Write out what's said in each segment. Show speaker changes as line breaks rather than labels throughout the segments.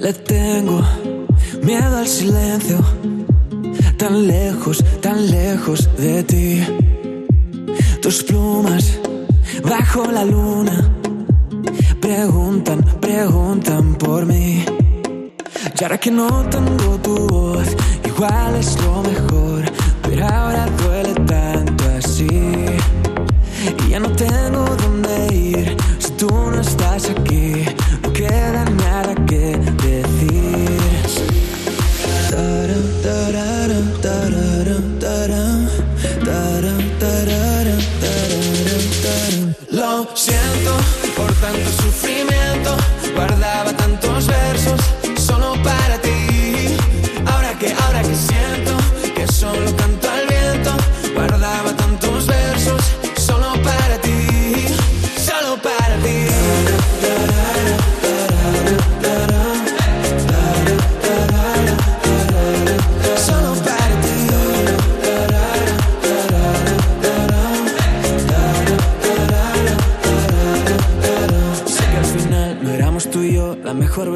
Le tengo miedo al silencio, tan lejos, tan lejos de ti. Tus plumas bajo la luna preguntan, preguntan por mí. Y ahora que no tengo tu voz, igual es lo mejor, pero ahora duele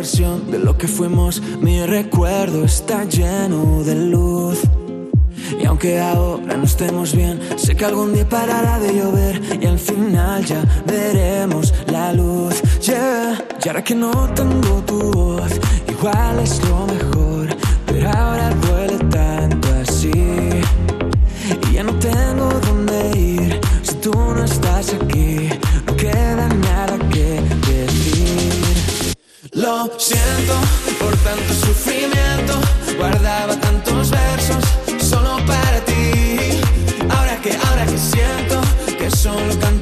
de lo que fuimos. Mi recuerdo está lleno de luz. Y aunque ahora no estemos bien, sé que algún día parará de llover y al final ya veremos la luz. Yeah. Y ahora que no tengo tu voz, igual es lo mejor, pero ahora Lo siento por tanto sufrimiento, guardaba tantos versos solo para ti. Ahora que, ahora que siento que solo canto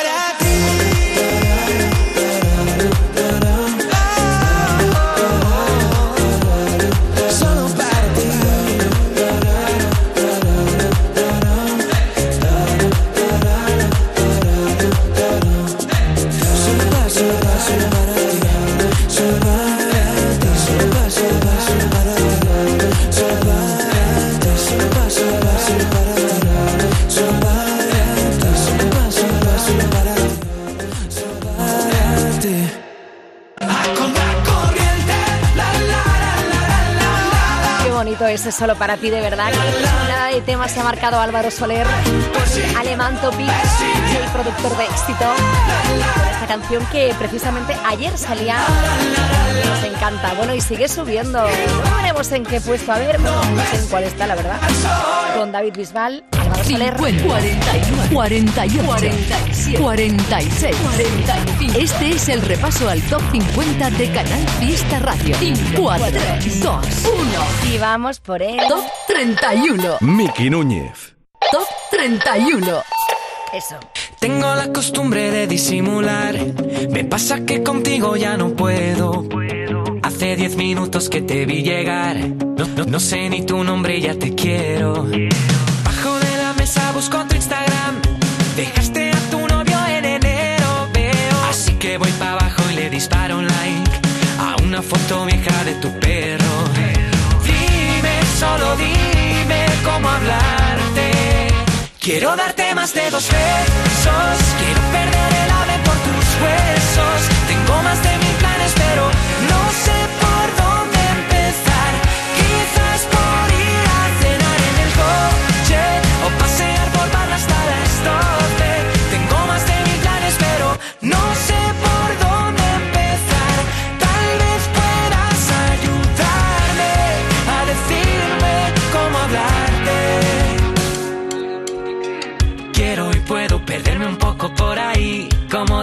ese solo para ti, de verdad. Nada de temas se ha marcado Álvaro Soler, alemán Topic, el productor de éxito. Esta canción que precisamente ayer salía. Nos encanta. Bueno, y sigue subiendo. No veremos en qué puesto. A ver, no sé en cuál está, la verdad. Con David Bisbal.
50, 41, 48, 47, 46, 45. Este es el repaso al top 50 de Canal Fiesta Radio. 4, 3, 2, 1.
Y vamos por él.
Top 31.
Miki Núñez.
Top 31.
Eso.
Tengo la costumbre de disimular. Me pasa que contigo ya no puedo. Hace diez minutos que te vi llegar. No, no- no sé ni tu nombre y ya te quiero. Busco tu Instagram. Dejaste a tu novio en enero, veo. Así que voy para abajo y le disparo un like a una foto vieja de tu perro. Dime, solo dime cómo hablarte. Quiero darte más de dos besos. Quiero perder el ave por tus huesos. Tengo más de mil planes, pero no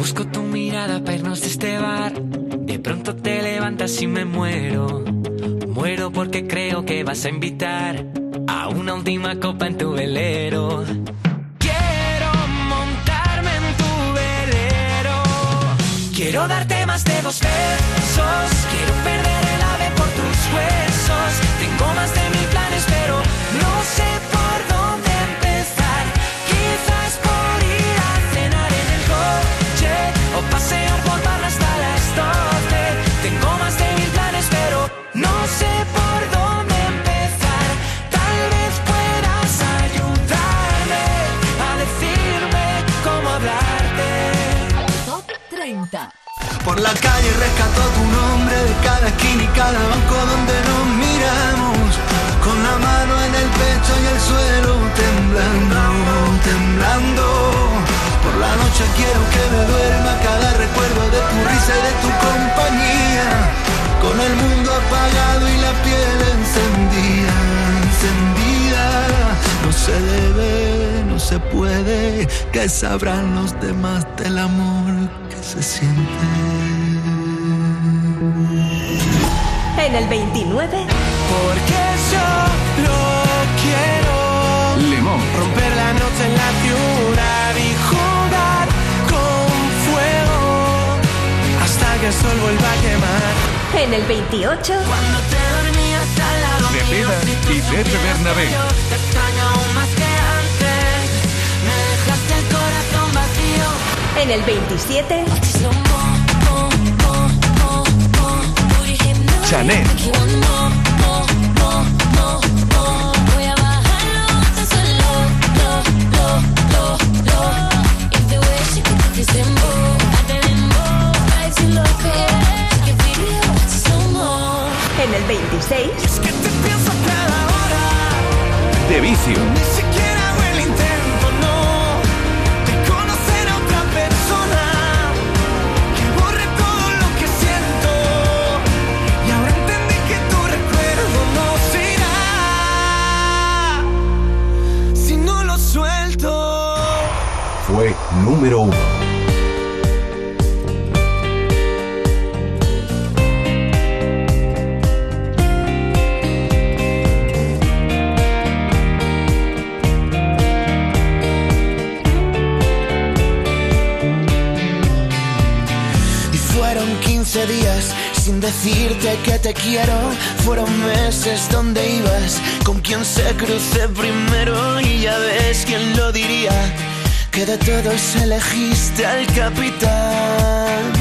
Busco tu mirada para irnos de este bar. De pronto te levantas y me muero. Porque creo que vas a invitar a una última copa en tu velero. Quiero montarme en tu velero. Quiero darte más de dos besos. Quiero perder el ave por tus huesos. Tengo más de mil planes, pero no sé por dónde empezar. Quizás por ir a cenar en el coche o pasear por barra hasta las 12.
La calle rescató tu nombre de cada esquina y cada banco donde nos miramos. Con la mano en el pecho y el suelo temblando, temblando. Por la noche quiero que me duerma cada recuerdo de tu risa y de tu compañía. Con el mundo apagado y la piel encendida, encendida. No se debe, no se puede, que sabrán los demás del amor se siente.
En el 29,
Porque yo lo quiero.
Limón.
Romper la noche en la ciudad y jugar con fuego. Hasta que el sol vuelva a quemar.
en el 28,
Cuando te dormías al lado
De Peda y Bernabé.
En el 27,
Chanel.
en el 26,
Es que te pienso a cada hora.
De vicio. Número uno.
Y fueron 15 días sin decirte que te quiero. Fueron meses donde ibas, con quien se cruce primero. Y ya ves quién lo diría, que de todos elegiste al capitán.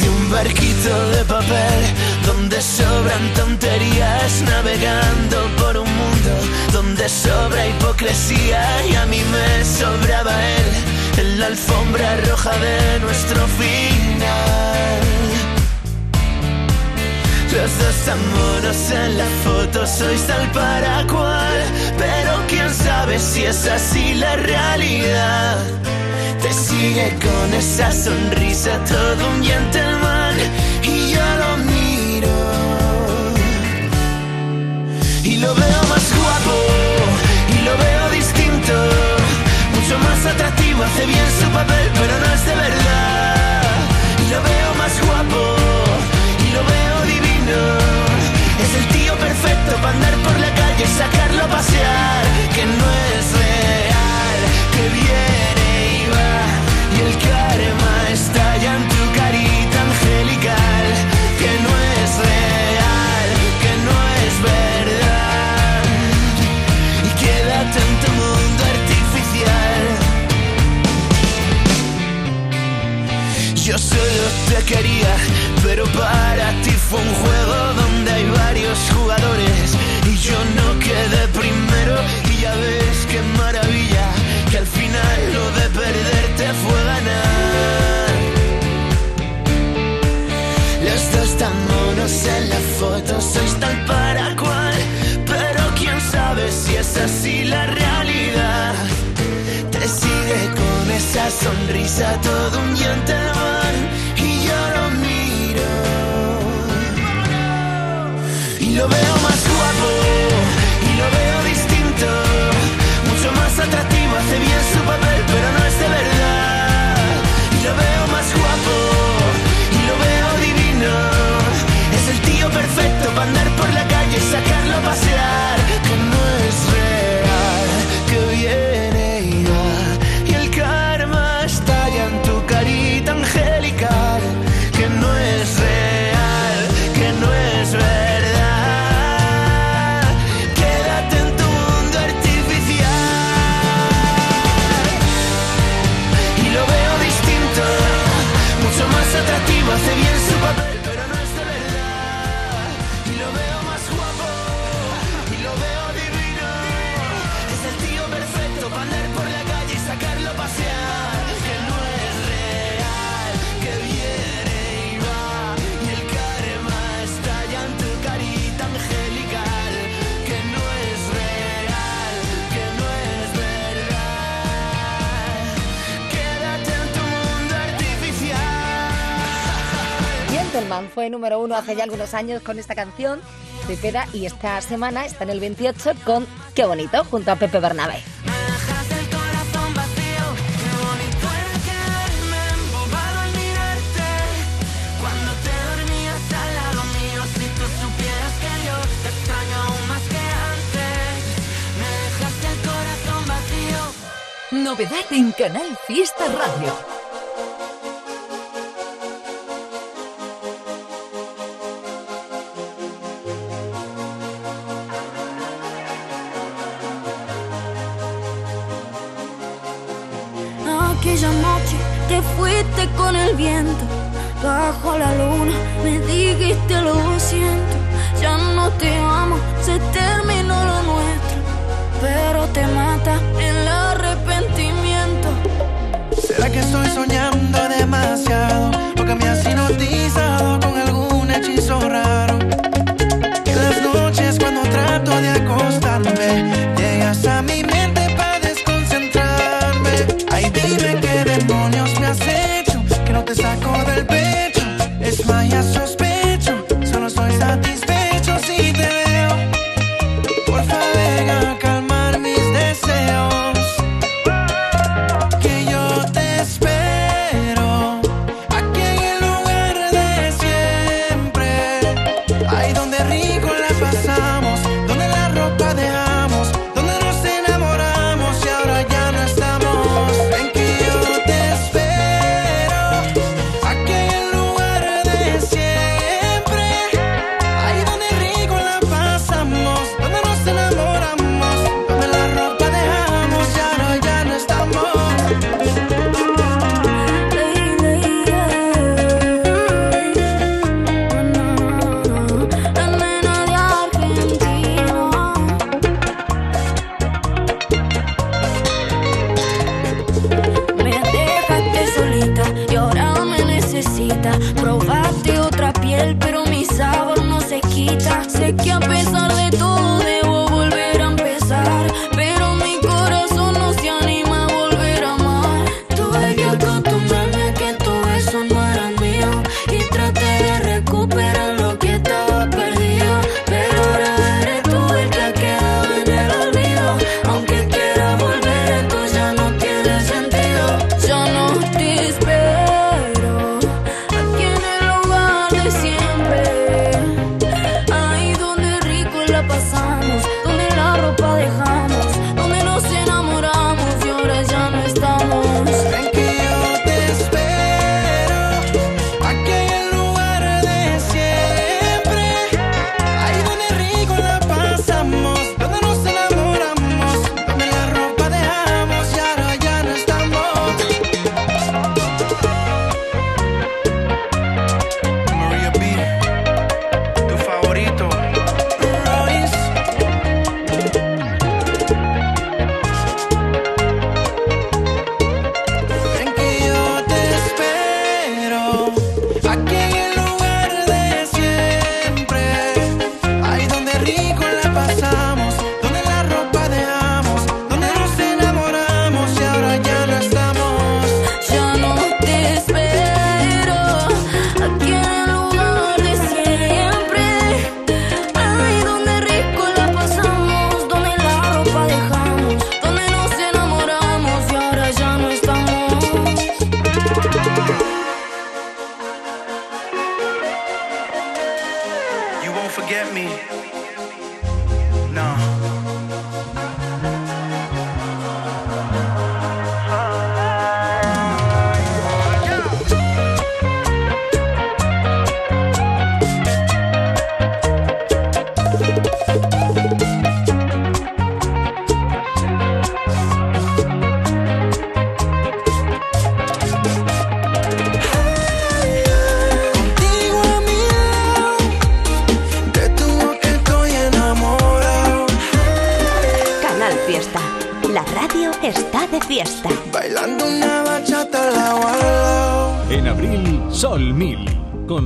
De un barquito de papel donde sobran tonterías, navegando por un mundo donde sobra hipocresía y a mí me sobraba él en la alfombra roja de nuestro final. Los dos amoros en la foto sois tal para cual, pero quién sabe si es así la realidad. Te sigue con esa sonrisa todo un gentleman y yo lo miro y lo veo más guapo y lo veo distinto, mucho más atractivo, hace bien su papel, pero no es de verdad. andar por la calle y sacarlo a pasear, que no es real, que viene y va, y el karma estalla en tu carita angelical, que no es real, que no es verdad, y quédate en tu mundo artificial. Yo solo te quería, pero para ti fue un juego donde hay varios jugadores yo no quedé primero y ya ves qué maravilla, que al final lo de perderte fue ganar. Los dos tan monos en la foto, sois tal para cual, pero quién sabe si es así la realidad. Te sigue con esa sonrisa todo un llanto y yo lo miro y lo veo más y lo veo distinto, mucho más atractivo, hace bien su papel, pero no es de verdad. Y lo veo más guapo, y lo veo divino. Es el tío perfecto para andar por la calle y sacarlo a pasear. hace
ya algunos años con esta canción, Pepeda, y esta semana está en el 28 con Qué Bonito, junto a Pepe Bernabé.
Novedad en Canal Fiesta Radio.
bajo la luna, me dijiste lo siento, ya no te amo, se terminó lo nuestro, pero te mata el arrepentimiento.
¿Será que estoy soñando demasiado? Porque me has hipnotizado con algún hechizo raro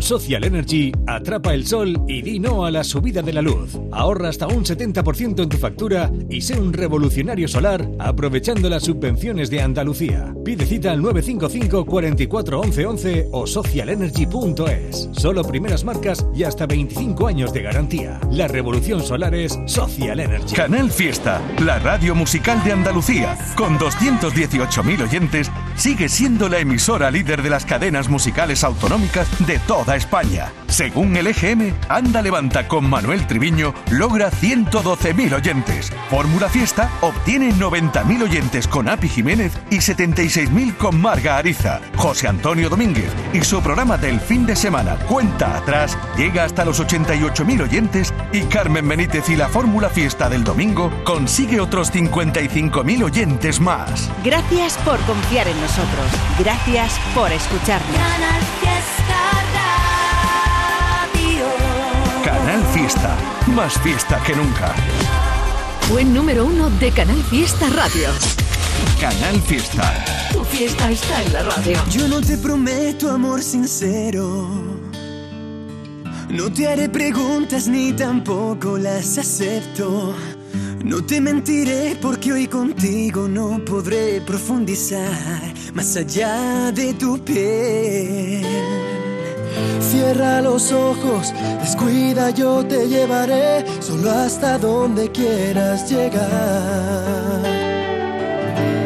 Social Energy atrapa el sol y di no a la subida de la luz. Ahorra hasta un 70% en tu factura y sé un revolucionario solar aprovechando las subvenciones de Andalucía. Pide cita al 955 44 11 11 o socialenergy.es. Solo primeras marcas y hasta 25 años de garantía. La revolución solar es Social Energy.
Canal Fiesta, la radio musical de Andalucía, con 218.000 oyentes sigue siendo la emisora líder de las cadenas musicales autonómicas de toda España. Según el EGM, Anda Levanta con Manuel Triviño logra 112.000 oyentes. Fórmula Fiesta obtiene 90.000 oyentes con Api Jiménez y 76.000 con Marga Ariza. José Antonio Domínguez y su programa del fin de semana Cuenta Atrás llega hasta los 88.000 oyentes y Carmen Benítez y la Fórmula Fiesta del domingo consigue otros 55.000 oyentes más.
Gracias por confiar en nosotros. Gracias por escucharnos.
Fiesta,
más fiesta que nunca.
Buen número uno de Canal Fiesta Radio.
Canal Fiesta.
Tu fiesta está en la radio.
Yo no te prometo amor sincero. No te haré preguntas ni tampoco las acepto. No te mentiré porque hoy contigo no podré profundizar más allá de tu piel.
Cierra los ojos, descuida, yo te llevaré solo hasta donde quieras llegar.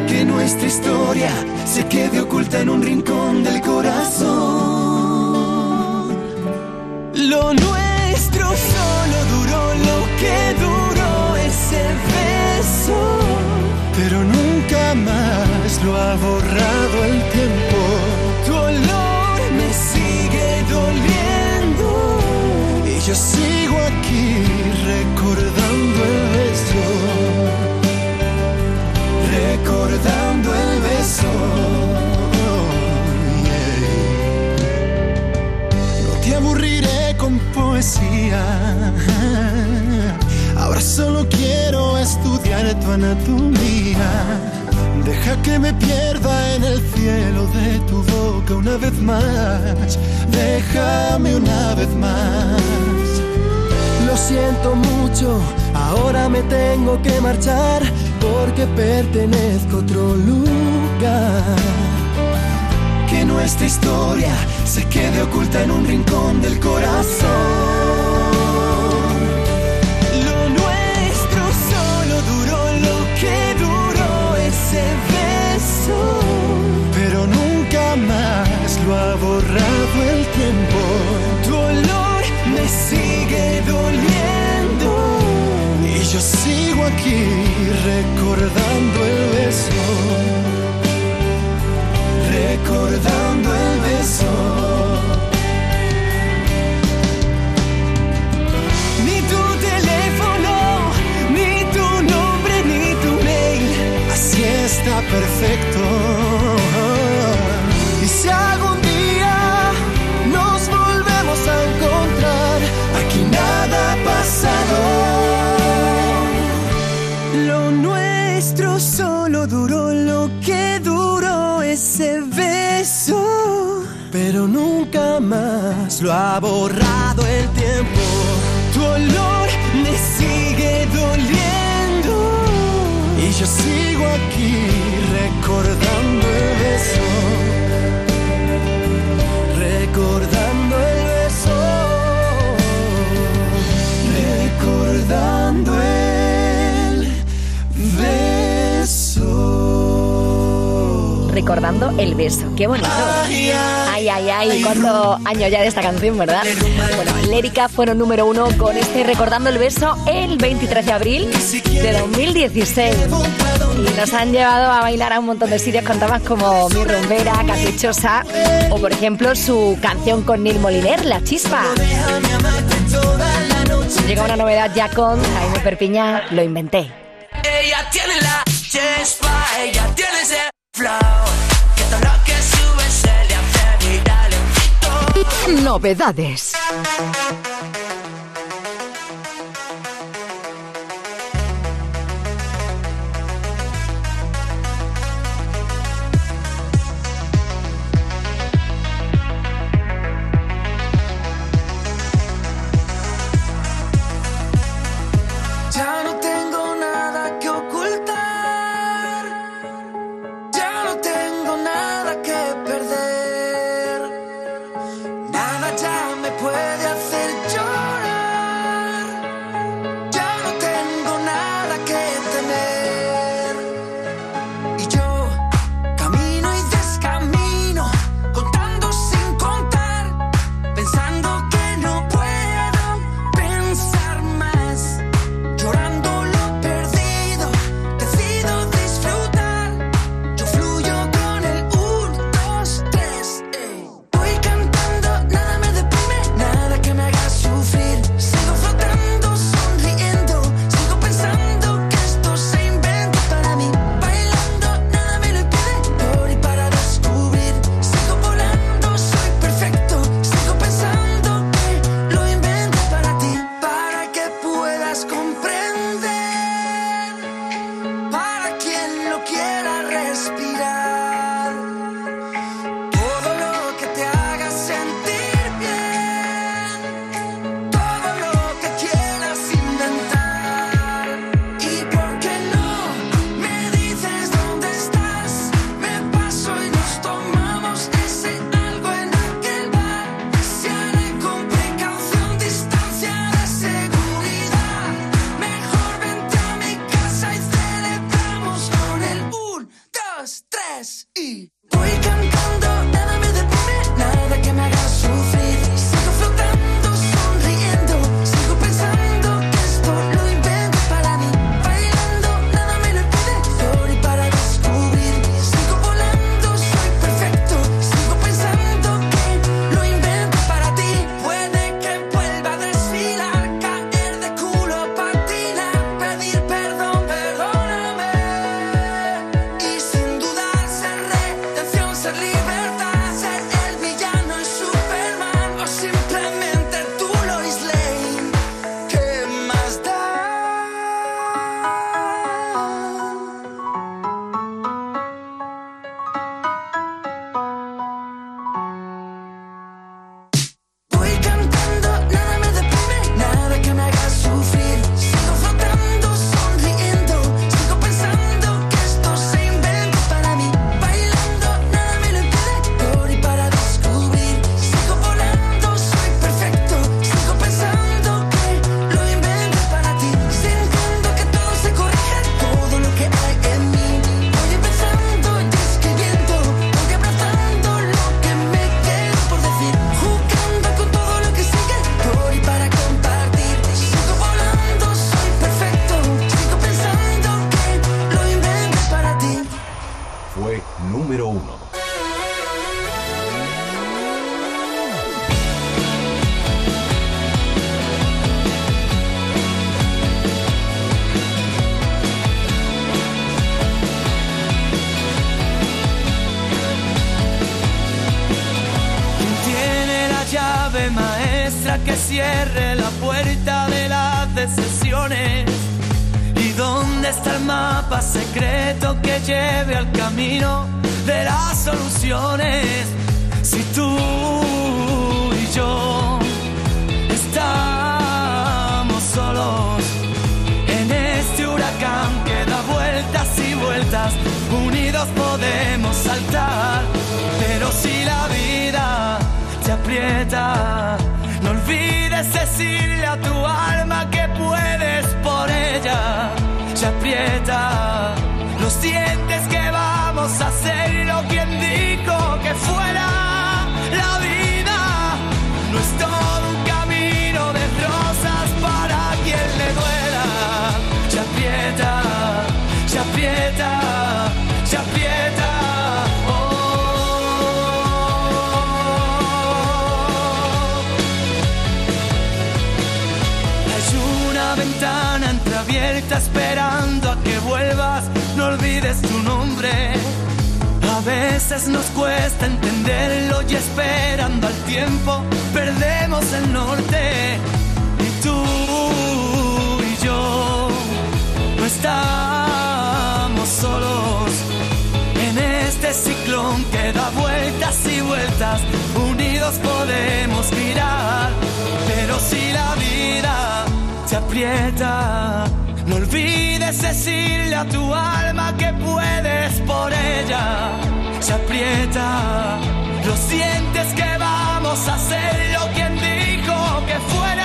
Que nuestra historia se quede oculta en un rincón del corazón. Lo nuestro solo duró lo que duró ese beso,
pero nunca más lo ha borrado el tiempo.
tu olor doliendo.
Y yo sigo aquí recordando el beso,
recordando el beso.
No te aburriré con poesía. Ahora solo quiero estudiar tu anatomía. Deja que me pierda en el cielo de tu boca una vez más. Déjame una vez más. Lo siento mucho, ahora me tengo que marchar porque pertenezco a otro lugar.
Que nuestra historia se quede oculta en un rincón del corazón.
Pero nunca más lo ha borrado el tiempo.
Tu olor me sigue doliendo.
Y yo sigo aquí recordando el beso.
recordando el beso.
Perfecto.
Y si algún día nos volvemos a encontrar, aquí nada ha pasado. Lo nuestro solo duró lo que duró ese beso.
Pero nunca más lo ha borrado el tiempo.
Tu olor me sigue vueltas, yo sigo aquí recordando el beso, recordando el beso, recordando el beso.
Recordando el beso, qué bonito ay, ay, ay, cuánto año ya de esta canción, ¿verdad? Bueno, Lérica fueron número uno con este Recordando el Beso el 23 de abril de 2016. Y nos han llevado a bailar a un montón de sitios con temas como Mi Rumbera, Caprichosa o, por ejemplo, su canción con Neil Moliner, La Chispa. Llega una novedad ya con Jaime Perpiña, Lo Inventé.
Ella tiene la chispa, ella tiene ese flow.
novedades. Esperando a que vuelvas. No olvides tu nombre. A veces nos cuesta entenderlo y esperando al tiempo perdemos el norte. Y tú y yo no estamos solos en este ciclón que da vueltas y vueltas. Unidos podemos girar, pero si la vida te aprieta. No olvides decirle a tu alma que puedes por ella. Se aprieta, lo sientes que vamos a hacerlo. Quien dijo que fuera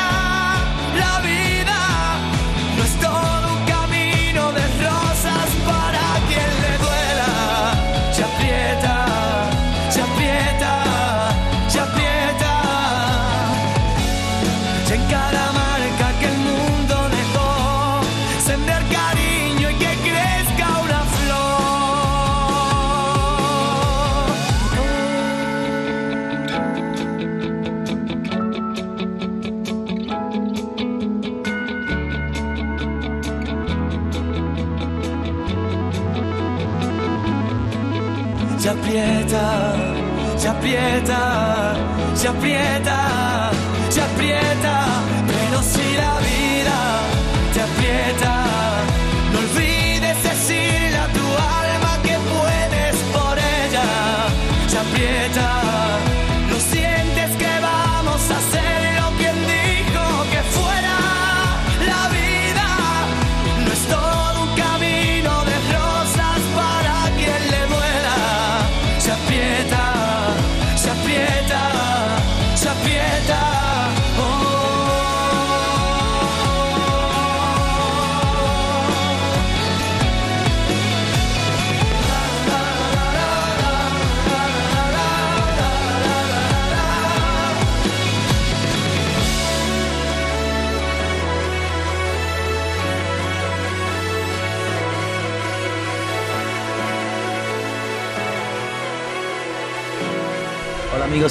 aprieta, se aprieta, se aprieta, pero si la vida te aprieta, no olvides decirle a tu alma que puedes por ella. Se aprieta,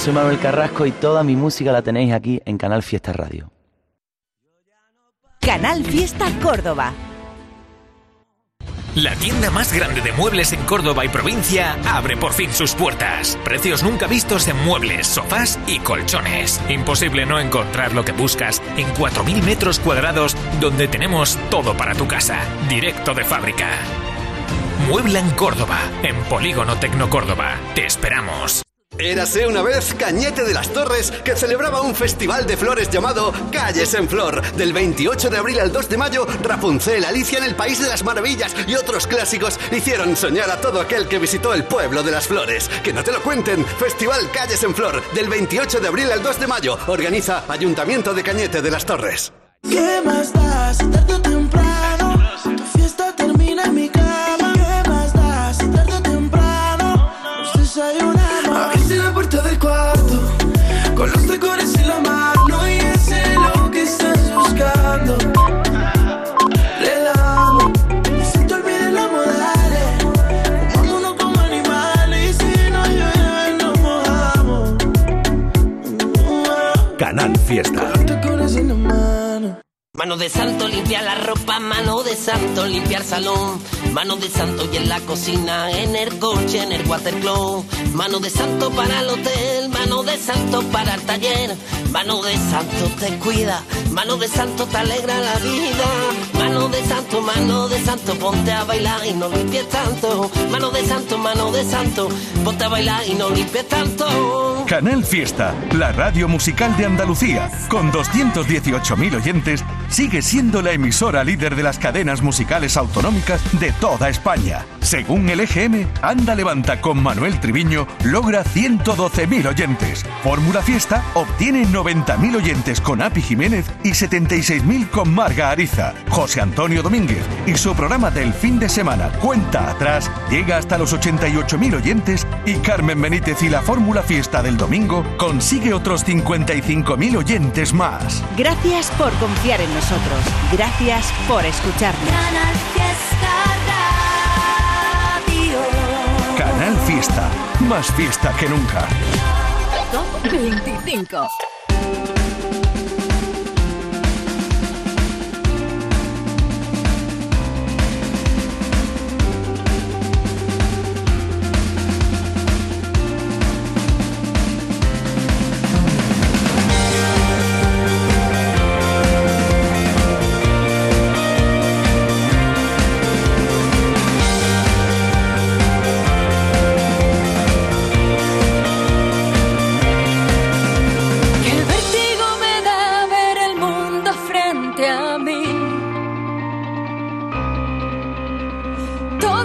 soy Manuel Carrasco y toda mi música la tenéis aquí en Canal Fiesta Radio.
Canal Fiesta Córdoba.
La tienda más grande de muebles en Córdoba y provincia abre por fin sus puertas. Precios nunca vistos en muebles, sofás y colchones. Imposible no encontrar lo que buscas en 4.000 metros cuadrados donde tenemos todo para tu casa, directo de fábrica. Muebla en Córdoba, en Polígono Tecno Córdoba. Te esperamos.
Érase una vez Cañete de las Torres que celebraba un festival de flores llamado Calles en Flor. Del 28 de abril al 2 de mayo, Rapunzel, Alicia en el País de las Maravillas y otros clásicos hicieron soñar a todo aquel que visitó el pueblo de las flores. Que no te lo cuenten, Festival Calles en Flor. Del 28 de abril al 2 de mayo, organiza Ayuntamiento de Cañete de las Torres.
¿Qué más da
Canal Fiesta.
Mano.
De santo limpia la ropa, mano de santo limpiar salón, mano de santo y en la cocina, en el coche, en el watercloak, mano de santo para el hotel, mano de santo para el taller, mano de santo te cuida, mano de santo te alegra la vida, mano de santo, mano Mano de santo, ponte a bailar y no limpies tanto. Mano de santo, mano de santo, ponte a bailar y no limpies tanto.
Canal Fiesta, la radio musical de Andalucía, con 218.000 oyentes, sigue siendo la emisora líder de las cadenas musicales autonómicas de toda España. Según el EGM, Anda Levanta con Manuel Triviño logra 112.000 oyentes. Fórmula Fiesta obtiene 90.000 oyentes con Api Jiménez y 76.000 con Marga Ariza. José Antonio Domínguez y su programa del fin de semana Cuenta Atrás llega hasta los 88.000 oyentes y Carmen Benítez y la Fórmula Fiesta del domingo consigue otros 55.000 oyentes más.
Gracias por confiar en nosotros. Gracias por escucharnos.
Más fiesta que nunca.
Top 25.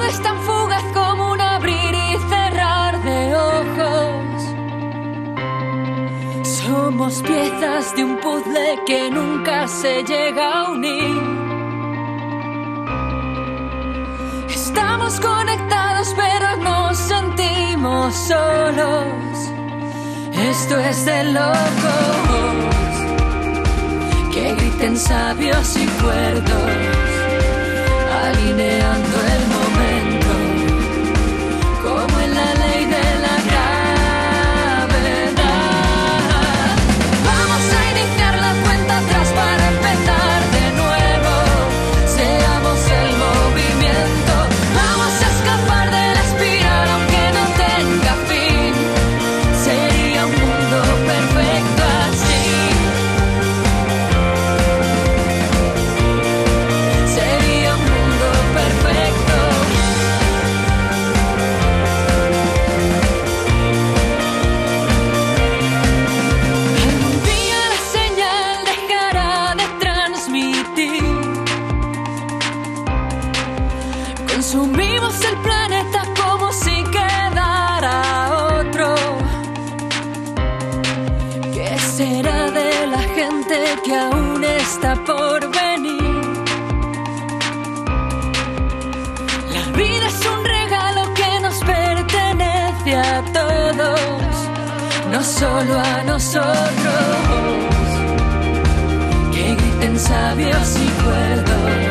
Es tan fugaz como un abrir y cerrar de ojos. Somos piezas de un puzzle que nunca se llega a unir. Estamos conectados pero nos sentimos solos. Esto es de locos que griten sabios y cuerdos, alineando el por venir? La vida es un regalo que nos pertenece a todos, no solo a nosotros. Que griten sabios y cuerdos,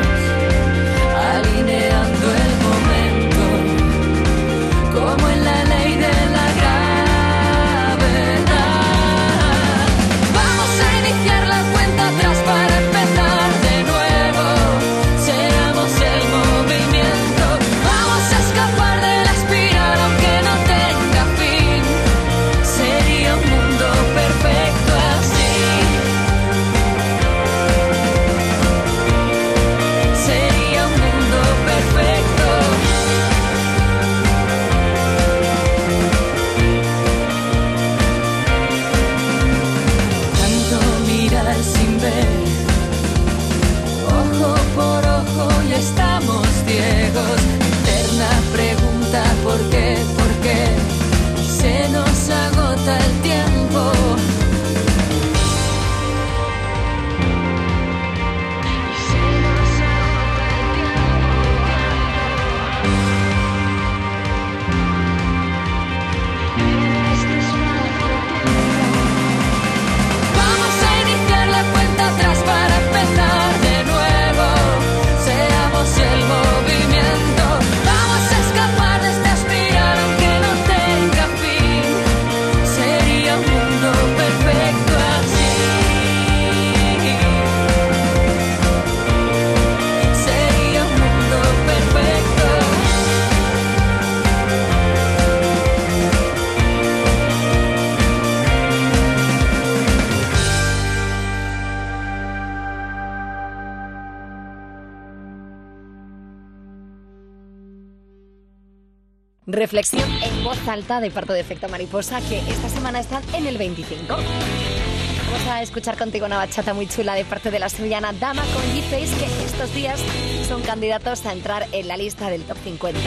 alta de parte de Efecto Mariposa, que esta semana están en el 25. Vamos a escuchar contigo una bachata muy chula de parte de la sevillana Dama con G-Face, que estos días son candidatos a entrar en la lista del top 50.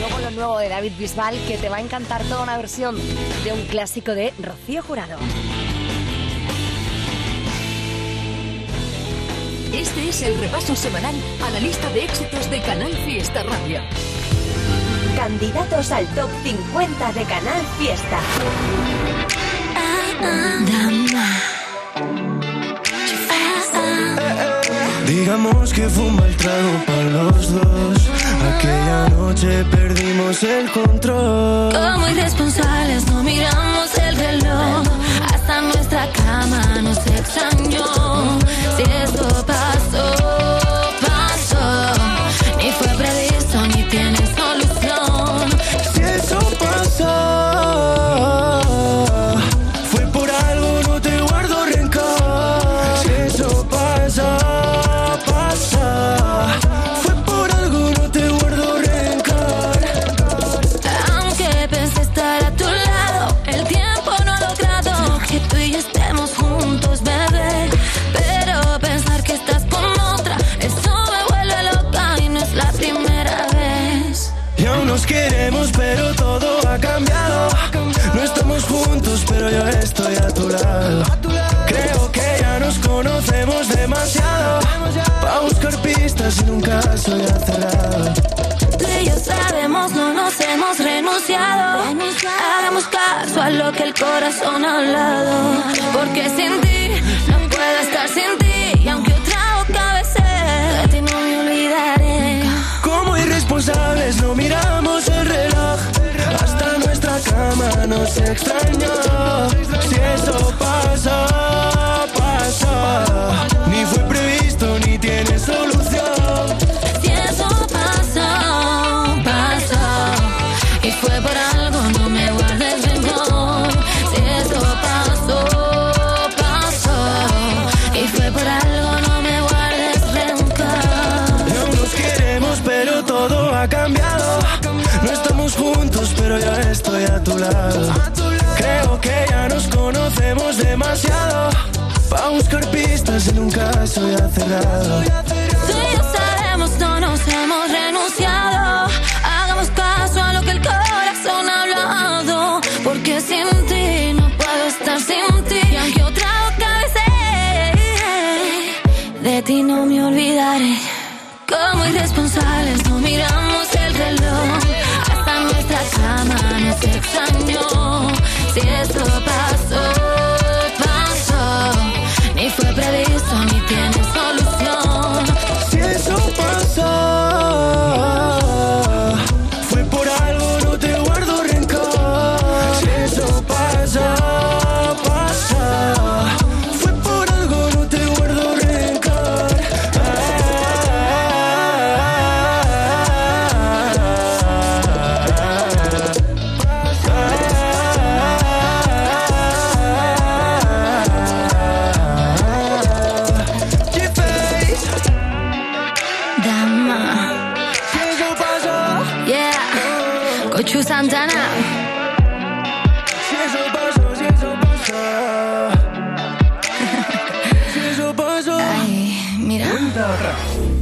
Luego lo nuevo de David Bisbal, que te va a encantar toda una versión de un clásico de Rocío Jurado.
Este es el repaso semanal a la lista de éxitos de Canal Fiesta Radio.
Candidatos al top 50 de Canal Fiesta.
Digamos que fue un mal trago para los dos. Aquella noche perdimos el control.
Como irresponsables no miramos el reloj. Hasta nuestra cama nos extrañó. Si esto que el corazón ha hablado. Porque sin ti no puedo estar sin ti. Y aunque otra boca besé, de ti no me olvidaré.
Como irresponsables no miramos el reloj. Hasta nuestra cama nos extrañó. Si eso pasa. Cerrado.
Tú y yo sabemos, no nos hemos renunciado. Hagamos caso a lo que el corazón ha hablado. Porque sin ti no puedo estar sin ti. Y aunque otra boca besé, de ti no me olvidaré. Como irresponsables no miramos el reloj. Hasta nuestra cama nos extrañó. Si esto mira.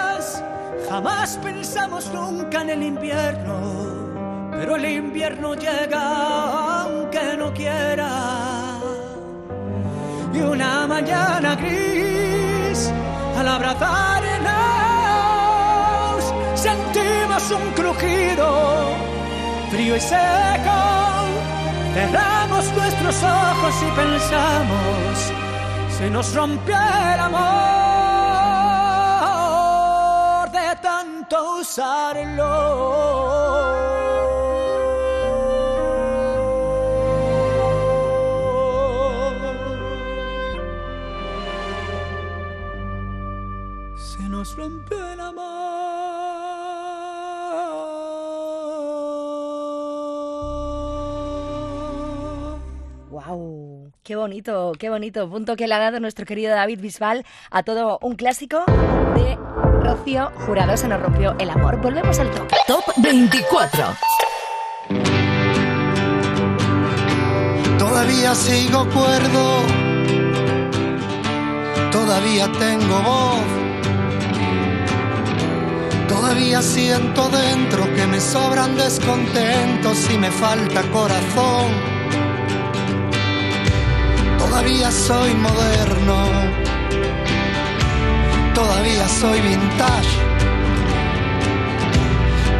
Jamás pensamos nunca en el invierno, pero el invierno llega aunque no quiera. Y una mañana gris, al abrazarnos, sentimos un crujido frío y seco. Cerramos nuestros ojos y pensamos, se nos rompió usarlo.
Qué bonito, qué bonito. Punto que le ha dado nuestro querido David Bisbal a todo un clásico de Rocío Jurado. Se nos rompió el amor. Volvemos al top.
Top 24.
Todavía sigo cuerdo, todavía tengo voz, todavía siento dentro que me sobran descontentos y me falta corazón. Todavía soy moderno, todavía soy vintage.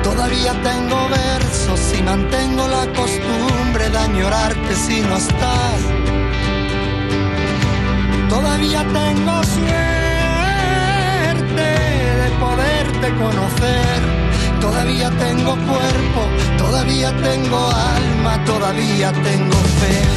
Todavía tengo versos y mantengo la costumbre de añorarte si no estás. Todavía tengo suerte de poderte conocer. Todavía tengo cuerpo, todavía tengo alma, todavía tengo fe.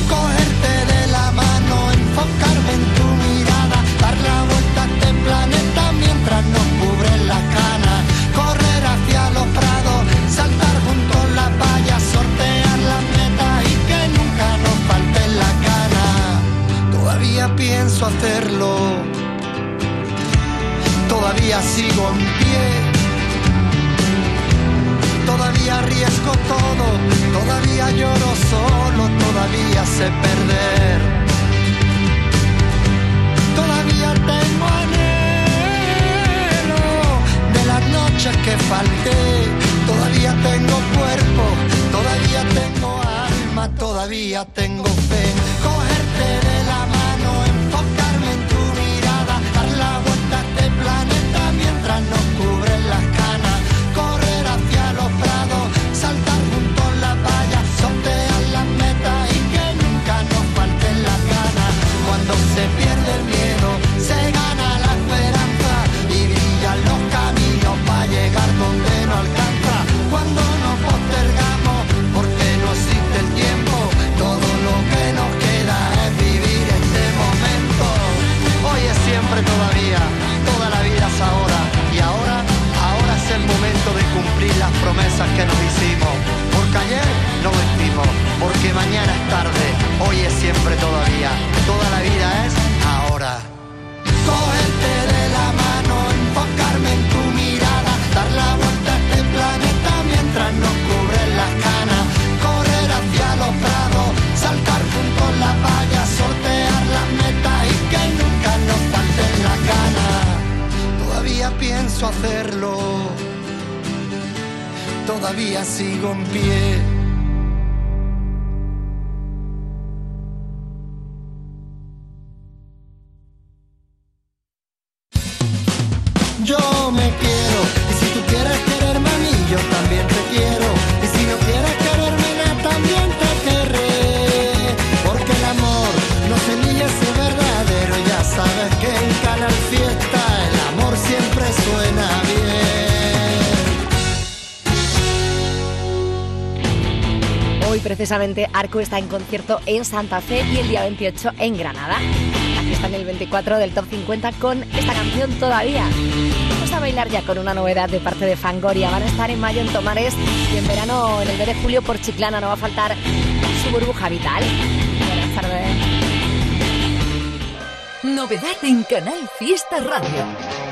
Enfocarme en tu mirada, dar la vuelta a este planeta mientras nos cubren la cana. Correr hacia los prados, saltar junto a la valla, sortear la meta y que nunca nos falte la gana. Todavía pienso hacerlo, todavía sigo en pie. Todavía arriesgo todo, todavía lloro solo, todavía sé perder. Tengo anhelo de las noches que falté. Todavía tengo cuerpo, todavía tengo alma, todavía tengo fe. Cogerte de cumplir las promesas que nos hicimos. Porque ayer no vestimos, porque mañana es tarde, hoy es siempre todavía, toda la vida es ahora. Cogerte de la mano, enfocarme en tu mirada, dar la vuelta a este planeta mientras nos cubren las canas, correr hacia los prados, saltar junto a la valla, sortear las metas y que nunca nos falten las ganas. Todavía pienso hacerlo, todavía sigo en pie. Yo
precisamente Arco está en concierto en Santa Fe y el día 28 en Granada. La está en el 24 del Top 50 con esta canción todavía. Vamos a bailar ya con una novedad de parte de Fangoria. Van a estar en mayo en Tomares y en verano, en el mes de julio, por Chiclana. No va a faltar su burbuja vital. Buenas tardes.
Novedad en Canal Fiesta Radio.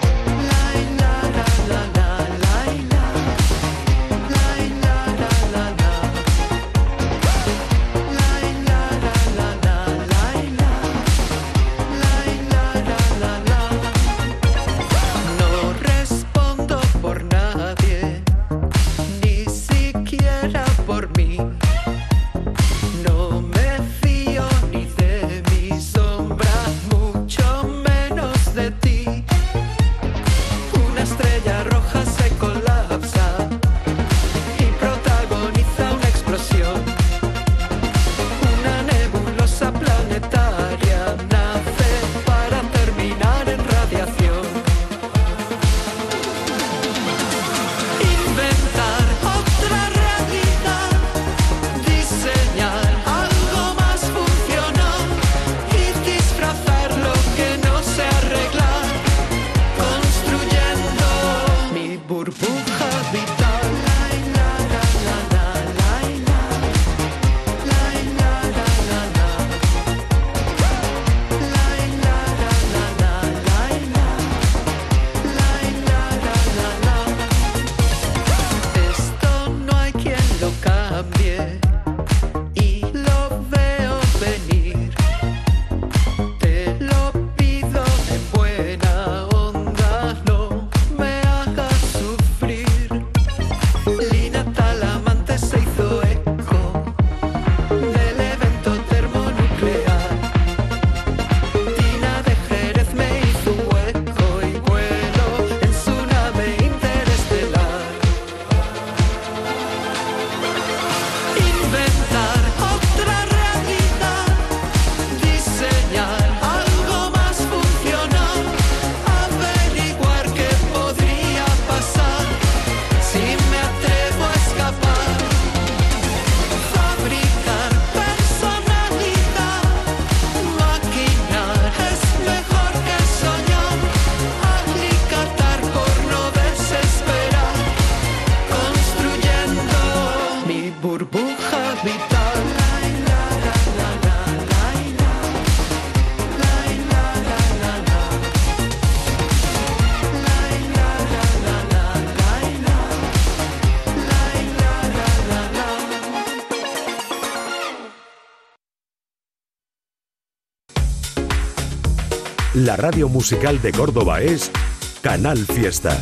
La radio musical de Córdoba es Canal Fiesta.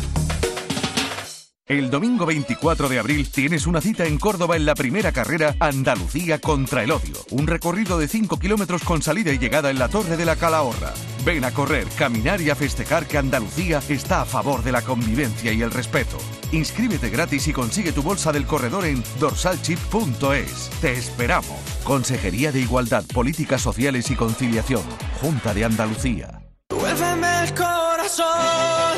El domingo 24 de abril tienes una cita en Córdoba en la primera carrera Andalucía contra el odio. Un recorrido de 5 kilómetros con salida y llegada en la Torre de la Calahorra. Ven a correr, caminar y a festejar que Andalucía está a favor de la convivencia y el respeto. Inscríbete gratis y consigue tu bolsa del corredor en dorsalchip.es. Te esperamos. Consejería de Igualdad, Políticas Sociales y Conciliación. Junta de Andalucía.
Devuélveme el corazón,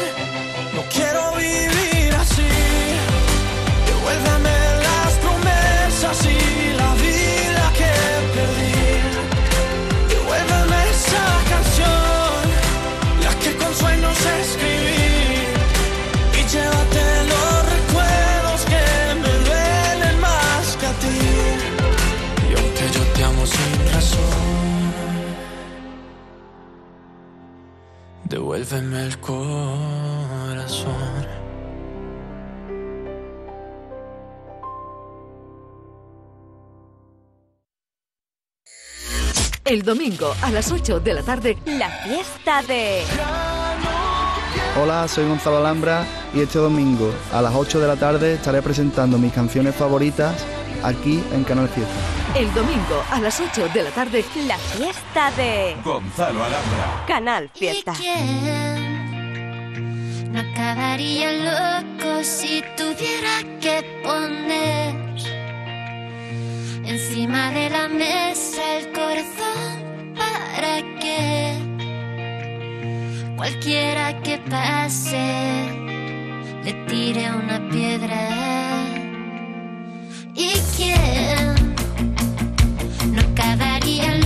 El corazón.
El domingo a las 8 de la tarde,
La fiesta de...
Hola, soy Gonzalo Alhambra y este domingo a las 8 de la tarde estaré presentando mis canciones favoritas aquí en Canal Fiesta.
El domingo a las 8 de la tarde,
La fiesta de...
Gonzalo Alhambra.
Canal Fiesta.
No acabaría loco si tuviera que poner encima de la mesa el corazón para que cualquiera que pase le tire una piedra. ¿Y quién no acabaría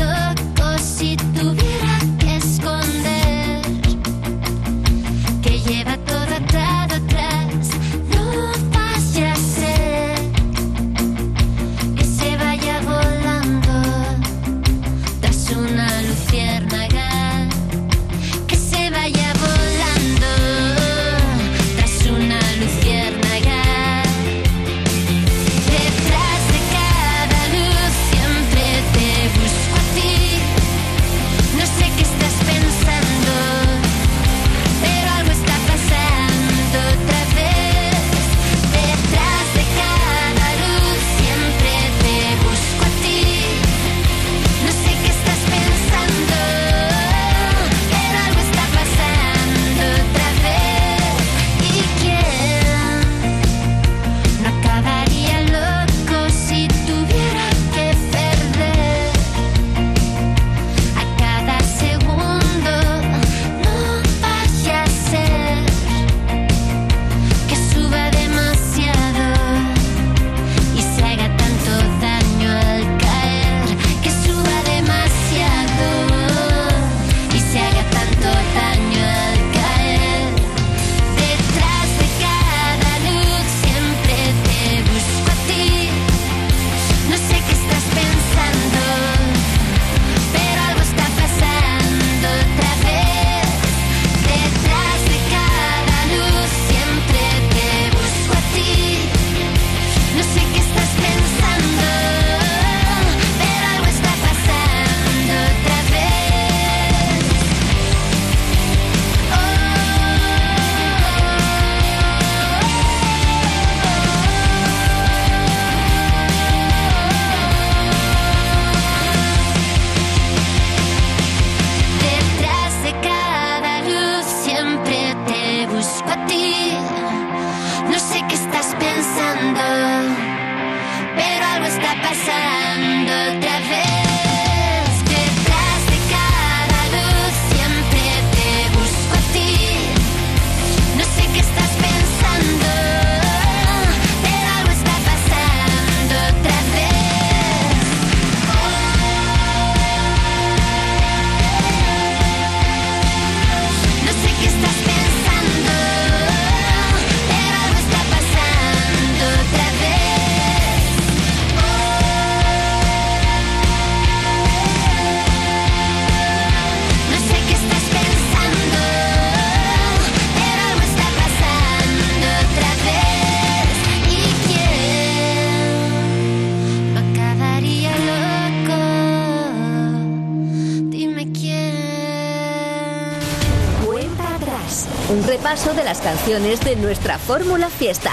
de las canciones de nuestra fórmula fiesta.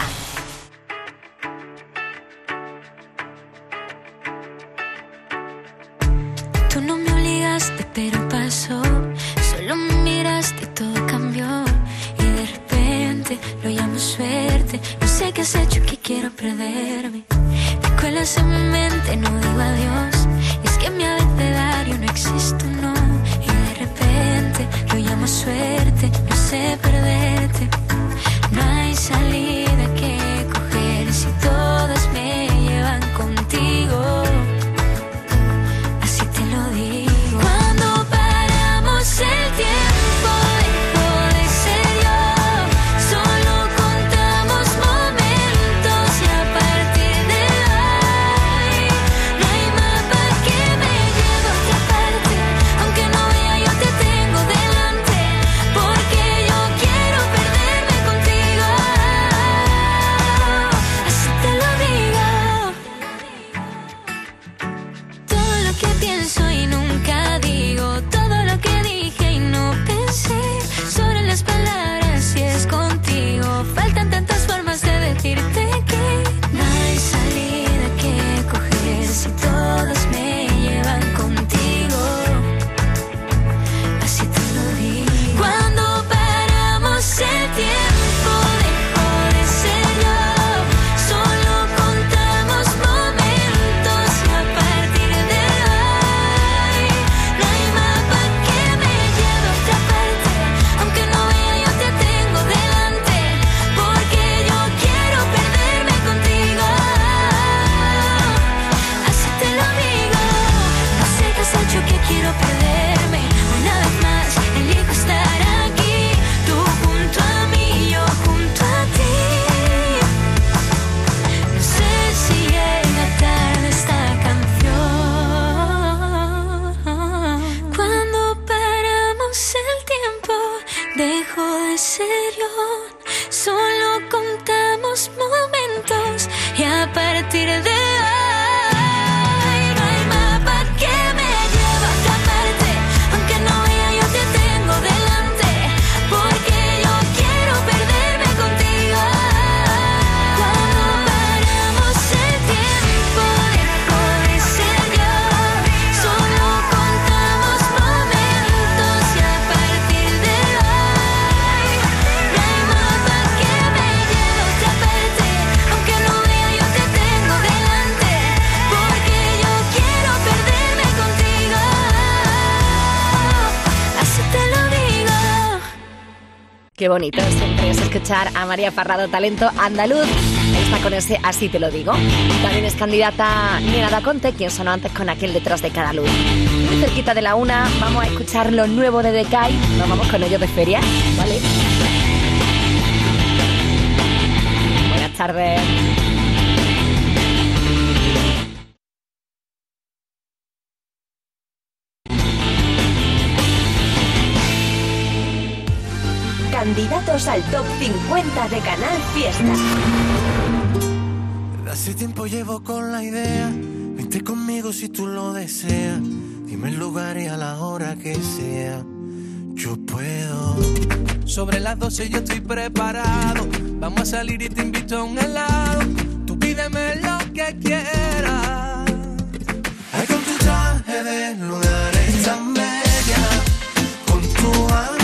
Qué
bonito siempre es escuchar a María Parrado, talento andaluz. Está con ese Así te lo digo. También es candidata Nena da Conte, quien sonó antes con aquel detrás de cada luz. Muy cerquita de la una, vamos a escuchar lo nuevo de Decay. Nos vamos con ellos de feria, ¿vale? Buenas tardes.
Al top 50 de Canal Fiesta.
Hace tiempo llevo con la idea, vente conmigo si tú lo deseas. Dime el lugar y a la hora que sea. Yo puedo.
Sobre las 12 yo estoy preparado. Vamos a salir y te invito a un helado. Tú pídeme lo que quieras.
Ay, con tu traje de lunar es tan bella. Con tu amiga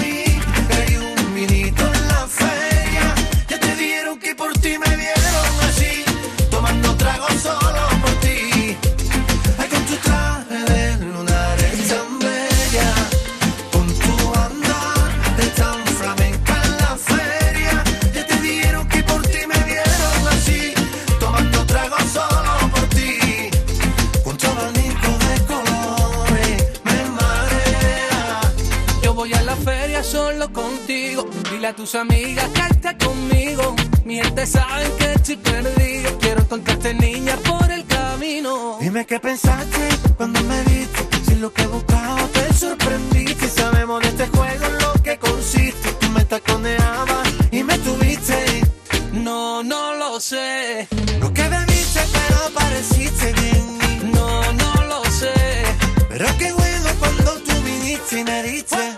contigo. Dile a tus amigas que estés conmigo. Mi gente sabe que estoy perdido. Quiero encontrarte niña por el camino.
Dime qué pensaste cuando me viste. Si lo que buscaba te sorprendiste. Sabemos de este juego lo que consiste. Tú me taconeabas y me tuviste.
No, no lo sé.
Lo que debiste, pero pareciste bien.
No, no lo sé.
Pero qué bueno cuando tú viniste y me diste.